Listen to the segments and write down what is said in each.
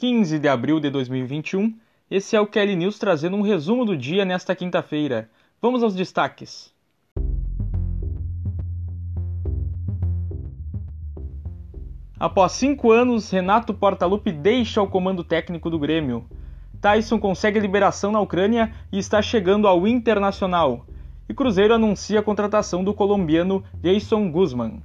15 de abril de 2021. Esse é o Kelly News trazendo um resumo do dia nesta quinta-feira. Vamos aos destaques. Após cinco anos, Renato Portaluppi deixa o comando técnico do Grêmio. Tyson consegue liberação na Ucrânia e está chegando ao Internacional. E Cruzeiro anuncia a contratação do colombiano Jason Guzman.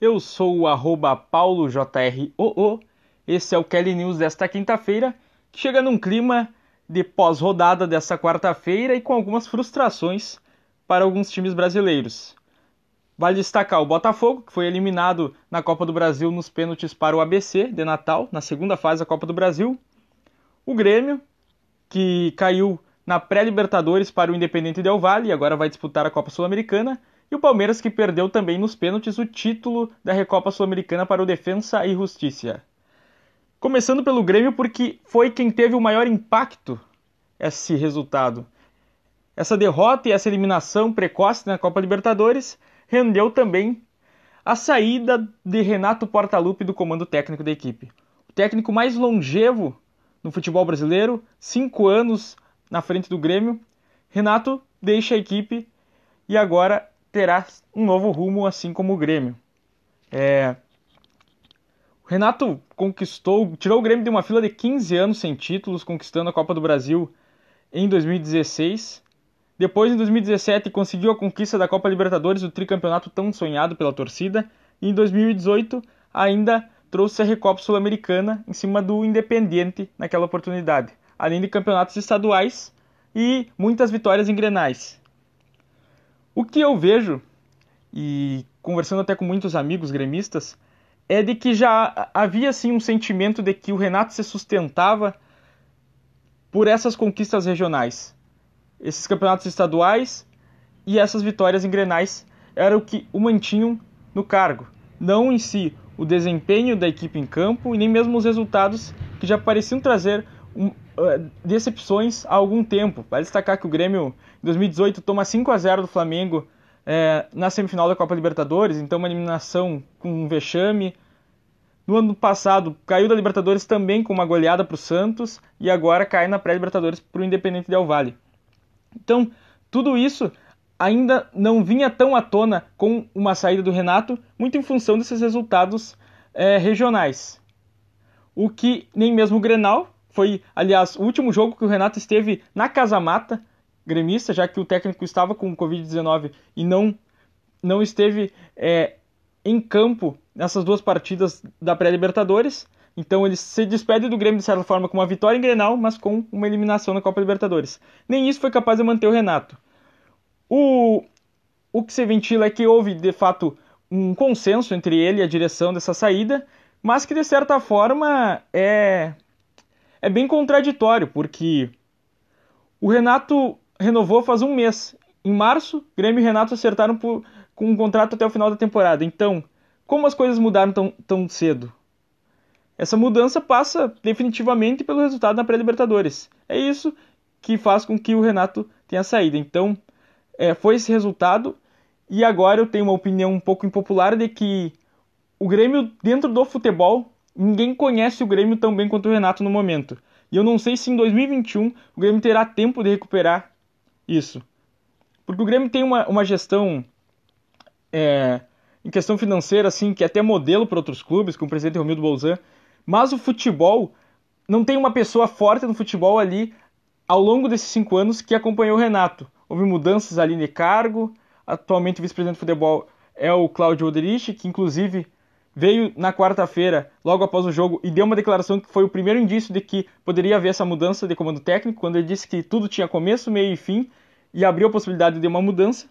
Eu sou o arroba paulojroo. Esse é o Kelly News desta quinta-feira, que chega num clima de pós-rodada desta quarta-feira e com algumas frustrações para alguns times brasileiros. Vale destacar o Botafogo, que foi eliminado na Copa do Brasil nos pênaltis para o ABC de Natal, na segunda fase da Copa do Brasil. O Grêmio, que caiu na pré-Libertadores para o Independente Del Valle e agora vai disputar a Copa Sul-Americana. E o Palmeiras que perdeu também nos pênaltis o título da Recopa Sul-Americana para o Defensa e Justiça. Começando pelo Grêmio porque foi quem teve o maior impacto esse resultado. Essa derrota e essa eliminação precoce na Copa Libertadores rendeu também a saída de Renato Portaluppi do comando técnico da equipe. O técnico mais longevo no futebol brasileiro, cinco anos na frente do Grêmio, Renato deixa a equipe e agora terá um novo rumo, assim como o Grêmio. É... O Renato conquistou, tirou o Grêmio de uma fila de 15 anos sem títulos, conquistando a Copa do Brasil em 2016. Depois, em 2017, conseguiu a conquista da Copa Libertadores, o tricampeonato tão sonhado pela torcida. E em 2018, ainda trouxe a Recopa Sul-Americana em cima do Independiente naquela oportunidade, além de campeonatos estaduais e muitas vitórias em grenais. O que eu vejo, e conversando até com muitos amigos gremistas, é de que já havia assim um sentimento de que o Renato se sustentava por essas conquistas regionais. Esses campeonatos estaduais e essas vitórias em grenais eram o que o mantinham no cargo. Não em si o desempenho da equipe em campo e nem mesmo os resultados que já pareciam trazer um, decepções há algum tempo. Vale destacar que o Grêmio, em 2018, toma 5 a 0 do Flamengo é, na semifinal da Copa Libertadores, então uma eliminação com um vexame. No ano passado, caiu da Libertadores também com uma goleada para o Santos e agora cai na pré-Libertadores para o Independente Del Valle. Então, tudo isso ainda não vinha tão à tona com uma saída do Renato, muito em função desses resultados é, regionais. O que nem mesmo o Grenal, foi, aliás, o último jogo que o Renato esteve na Casa Mata, gremista, já que o técnico estava com Covid-19 e não, não esteve é, em campo nessas duas partidas da pré-Libertadores. Então ele se despede do Grêmio de certa forma com uma vitória em Grenal, mas com uma eliminação na Copa Libertadores. Nem isso foi capaz de manter o Renato. O, o que se ventila é que houve de fato um consenso entre ele e a direção dessa saída, mas que de certa forma é é bem contraditório, porque o Renato renovou faz um mês. Em março, Grêmio e Renato acertaram por, com um contrato até o final da temporada. Então, como as coisas mudaram tão, tão cedo? Essa mudança passa definitivamente pelo resultado na pré-Libertadores. É isso que faz com que o Renato tenha saído. Então, é, foi esse resultado. E agora eu tenho uma opinião um pouco impopular de que o Grêmio, dentro do futebol, Ninguém conhece o Grêmio tão bem quanto o Renato no momento. E eu não sei se em 2021 o Grêmio terá tempo de recuperar isso. Porque o Grêmio tem uma, uma gestão é, em questão financeira, assim, que é até modelo para outros clubes, como o presidente Romildo Bolzan. Mas o futebol não tem uma pessoa forte no futebol ali ao longo desses cinco anos que acompanhou o Renato. Houve mudanças ali de cargo. Atualmente o vice-presidente de futebol é o Cláudio Oderich, que inclusive veio na quarta-feira, logo após o jogo, e deu uma declaração que foi o primeiro indício de que poderia haver essa mudança de comando técnico, quando ele disse que tudo tinha começo, meio e fim, e abriu a possibilidade de uma mudança.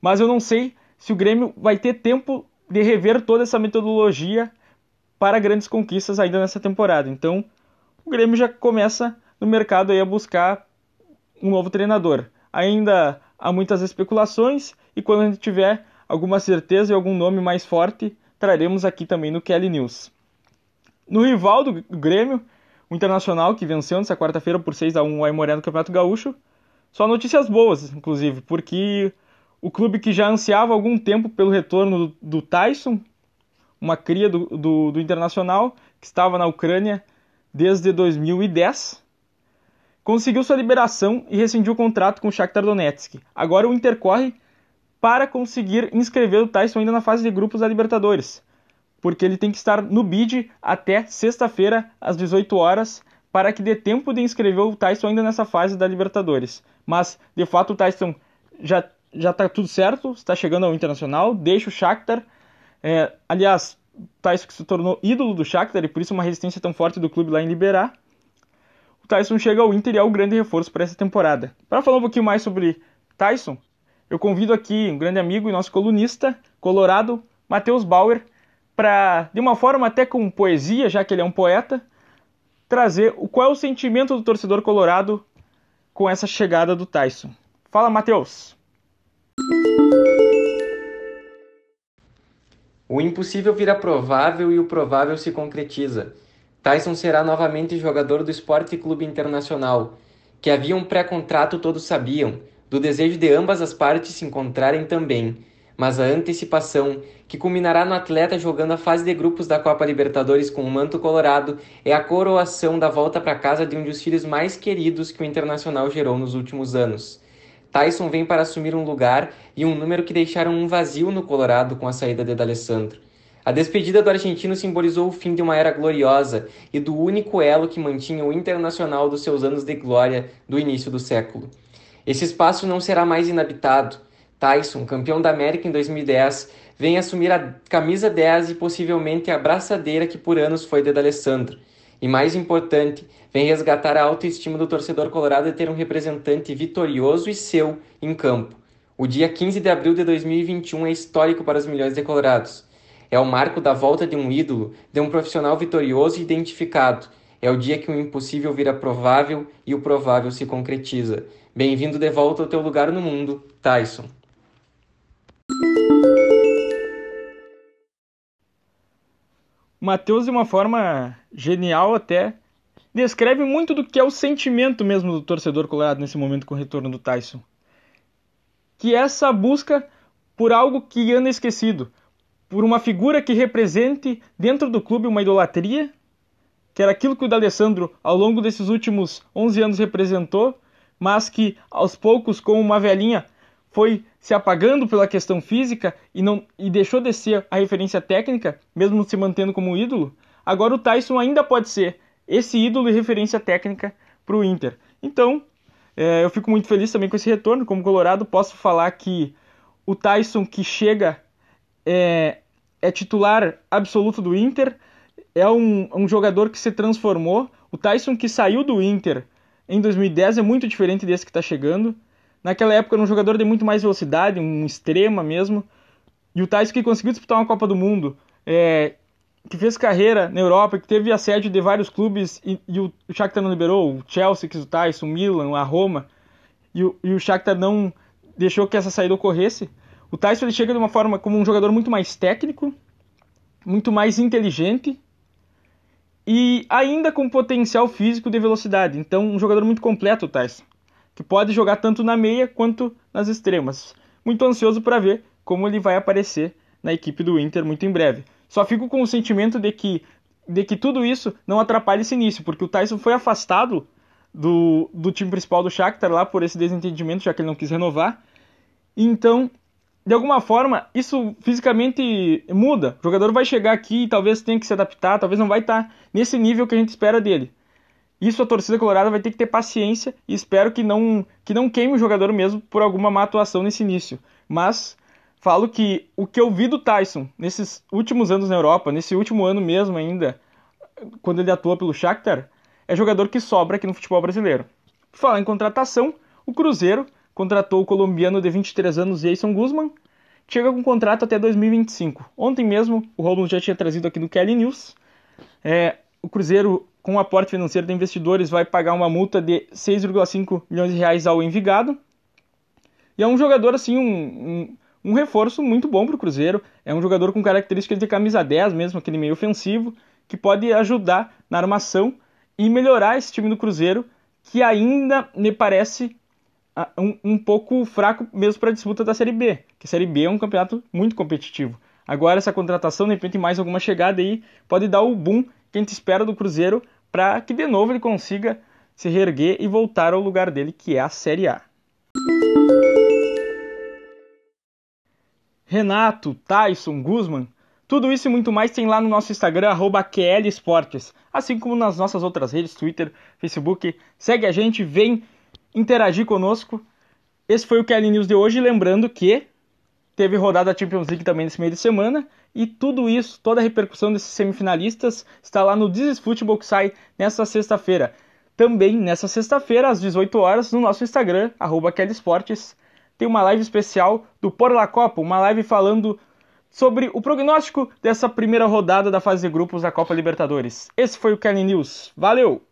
Mas eu não sei se o Grêmio vai ter tempo de rever toda essa metodologia para grandes conquistas ainda nessa temporada. Então, o Grêmio já começa no mercado aí a buscar um novo treinador. Ainda há muitas especulações e quando a gente tiver alguma certeza e algum nome mais forte, traremos aqui também no Kelly News. no rival do Grêmio, o Internacional, que venceu nessa quarta-feira por 6 a 1 o Aimoré no Campeonato Gaúcho. Só notícias boas, inclusive, porque o clube que já ansiava algum tempo pelo retorno do, Tyson, uma cria do, do, do Internacional, que estava na Ucrânia desde 2010, conseguiu sua liberação e rescindiu o contrato com o Shakhtar Donetsk. Agora o Inter corre para conseguir inscrever o Tyson ainda na fase de grupos da Libertadores, porque ele tem que estar no bid até sexta-feira às 18 horas para que dê tempo de inscrever o Tyson ainda nessa fase da Libertadores. Mas de fato o Tyson já já está tudo certo, está chegando ao Internacional, deixa o Shakhtar. É, aliás, Tyson que se tornou ídolo do Shakhtar e por isso uma resistência tão forte do clube lá em liberar. O Tyson chega ao Inter e é um grande reforço para essa temporada. Para falar um pouquinho mais sobre Tyson, eu convido aqui um grande amigo e nosso colunista colorado, Matheus Bauer, para, de uma forma até com poesia, já que ele é um poeta, trazer o qual é o sentimento do torcedor colorado com essa chegada do Tyson. Fala, Matheus! O impossível vira provável e o provável se concretiza. Tyson será novamente jogador do Esporte Clube Internacional, que havia um pré-contrato todos sabiam, do desejo de ambas as partes se encontrarem também, mas a antecipação, que culminará no atleta jogando a fase de grupos da Copa Libertadores com o manto colorado, é a coroação da volta para casa de um dos filhos mais queridos que o Internacional gerou nos últimos anos. Tyson vem para assumir um lugar e um número que deixaram um vazio no Colorado com a saída de D'Alessandro. A despedida do argentino simbolizou o fim de uma era gloriosa e do único elo que mantinha o Internacional dos seus anos de glória do início do século. Esse espaço não será mais inabitado. Tyson, campeão da América em 2010, vem assumir a camisa 10 e possivelmente a braçadeira que por anos foi de D'Alessandro. E mais importante, vem resgatar a autoestima do torcedor colorado de ter um representante vitorioso e seu em campo. O dia 15 de abril de 2021 é histórico para os milhões de colorados. É o marco da volta de um ídolo, de um profissional vitorioso e identificado. É o dia que o impossível vira provável e o provável se concretiza. Bem-vindo de volta ao teu lugar no mundo, Tyson. Matheus, de uma forma genial até, descreve muito do que é o sentimento mesmo do torcedor colorado nesse momento com o retorno do Tyson. Que é essa busca por algo que anda esquecido, por uma figura que represente dentro do clube uma idolatria, que era aquilo que o D'Alessandro ao longo desses últimos 11 anos representou, mas que aos poucos, como uma velhinha, foi se apagando pela questão física e, não, e deixou de ser a referência técnica, mesmo se mantendo como ídolo, agora o Tyson ainda pode ser esse ídolo e referência técnica para o Inter. Então, é, eu fico muito feliz também com esse retorno. Como Colorado, posso falar que o Tyson que chega é, é titular absoluto do Inter, é um, um jogador que se transformou. O Tyson que saiu do Inter em 2010 é muito diferente desse que está chegando. Naquela época era um jogador de muito mais velocidade, um extrema mesmo. E o Tyson que conseguiu disputar uma Copa do Mundo, é, que fez carreira na Europa, que teve assédio de vários clubes e, e o Shakhtar não liberou, o Chelsea quis o Tyson, o Milan, a Roma, e o, e o Shakhtar não deixou que essa saída ocorresse. O Tyson ele chega de uma forma como um jogador muito mais técnico, muito mais inteligente e ainda com potencial físico de velocidade. Então, um jogador muito completo, Tyson que pode jogar tanto na meia quanto nas extremas. Muito ansioso para ver como ele vai aparecer na equipe do Inter muito em breve. Só fico com o sentimento de que, de que tudo isso não atrapalhe esse início, porque o Tyson foi afastado do, do time principal do Shakhtar lá por esse desentendimento, já que ele não quis renovar. Então, de alguma forma, isso fisicamente muda. O jogador vai chegar aqui e talvez tenha que se adaptar, talvez não vai estar nesse nível que a gente espera dele. Isso a torcida colorada vai ter que ter paciência e espero que não, que não queime o jogador mesmo por alguma má atuação nesse início. Mas falo que o que eu vi do Tyson nesses últimos anos na Europa, nesse último ano mesmo ainda, quando ele atua pelo Shakhtar, é jogador que sobra aqui no futebol brasileiro. Falar em contratação, o Cruzeiro contratou o colombiano de 23 anos Jason Guzman, chega com contrato até 2025. Ontem mesmo, o Romulo já tinha trazido aqui no Kelly News. É, o Cruzeiro com o aporte financeiro de investidores, vai pagar uma multa de 6,5 milhões de reais ao Envigado. E é um jogador, assim, um, um, um reforço muito bom para o Cruzeiro. É um jogador com características de camisa 10 mesmo, aquele meio ofensivo, que pode ajudar na armação e melhorar esse time do Cruzeiro, que ainda me parece um, um pouco fraco mesmo para a disputa da Série B, que a Série B é um campeonato muito competitivo. Agora essa contratação, de repente mais alguma chegada aí, pode dar o boom que a gente espera do Cruzeiro para que de novo ele consiga se reerguer e voltar ao lugar dele, que é a Série A. Renato, Tyson, Guzman, tudo isso e muito mais tem lá no nosso Instagram, QLEsportes, assim como nas nossas outras redes, Twitter, Facebook. Segue a gente, vem interagir conosco. Esse foi o QL News de hoje, lembrando que teve rodada da Champions League também nesse meio de semana, e tudo isso, toda a repercussão desses semifinalistas está lá no This Football que sai nesta sexta-feira. Também nessa sexta-feira, às 18 horas, no nosso Instagram, arroba Esportes, tem uma live especial do Por La Copa, uma live falando sobre o prognóstico dessa primeira rodada da fase de grupos da Copa Libertadores. Esse foi o Kelly News. Valeu!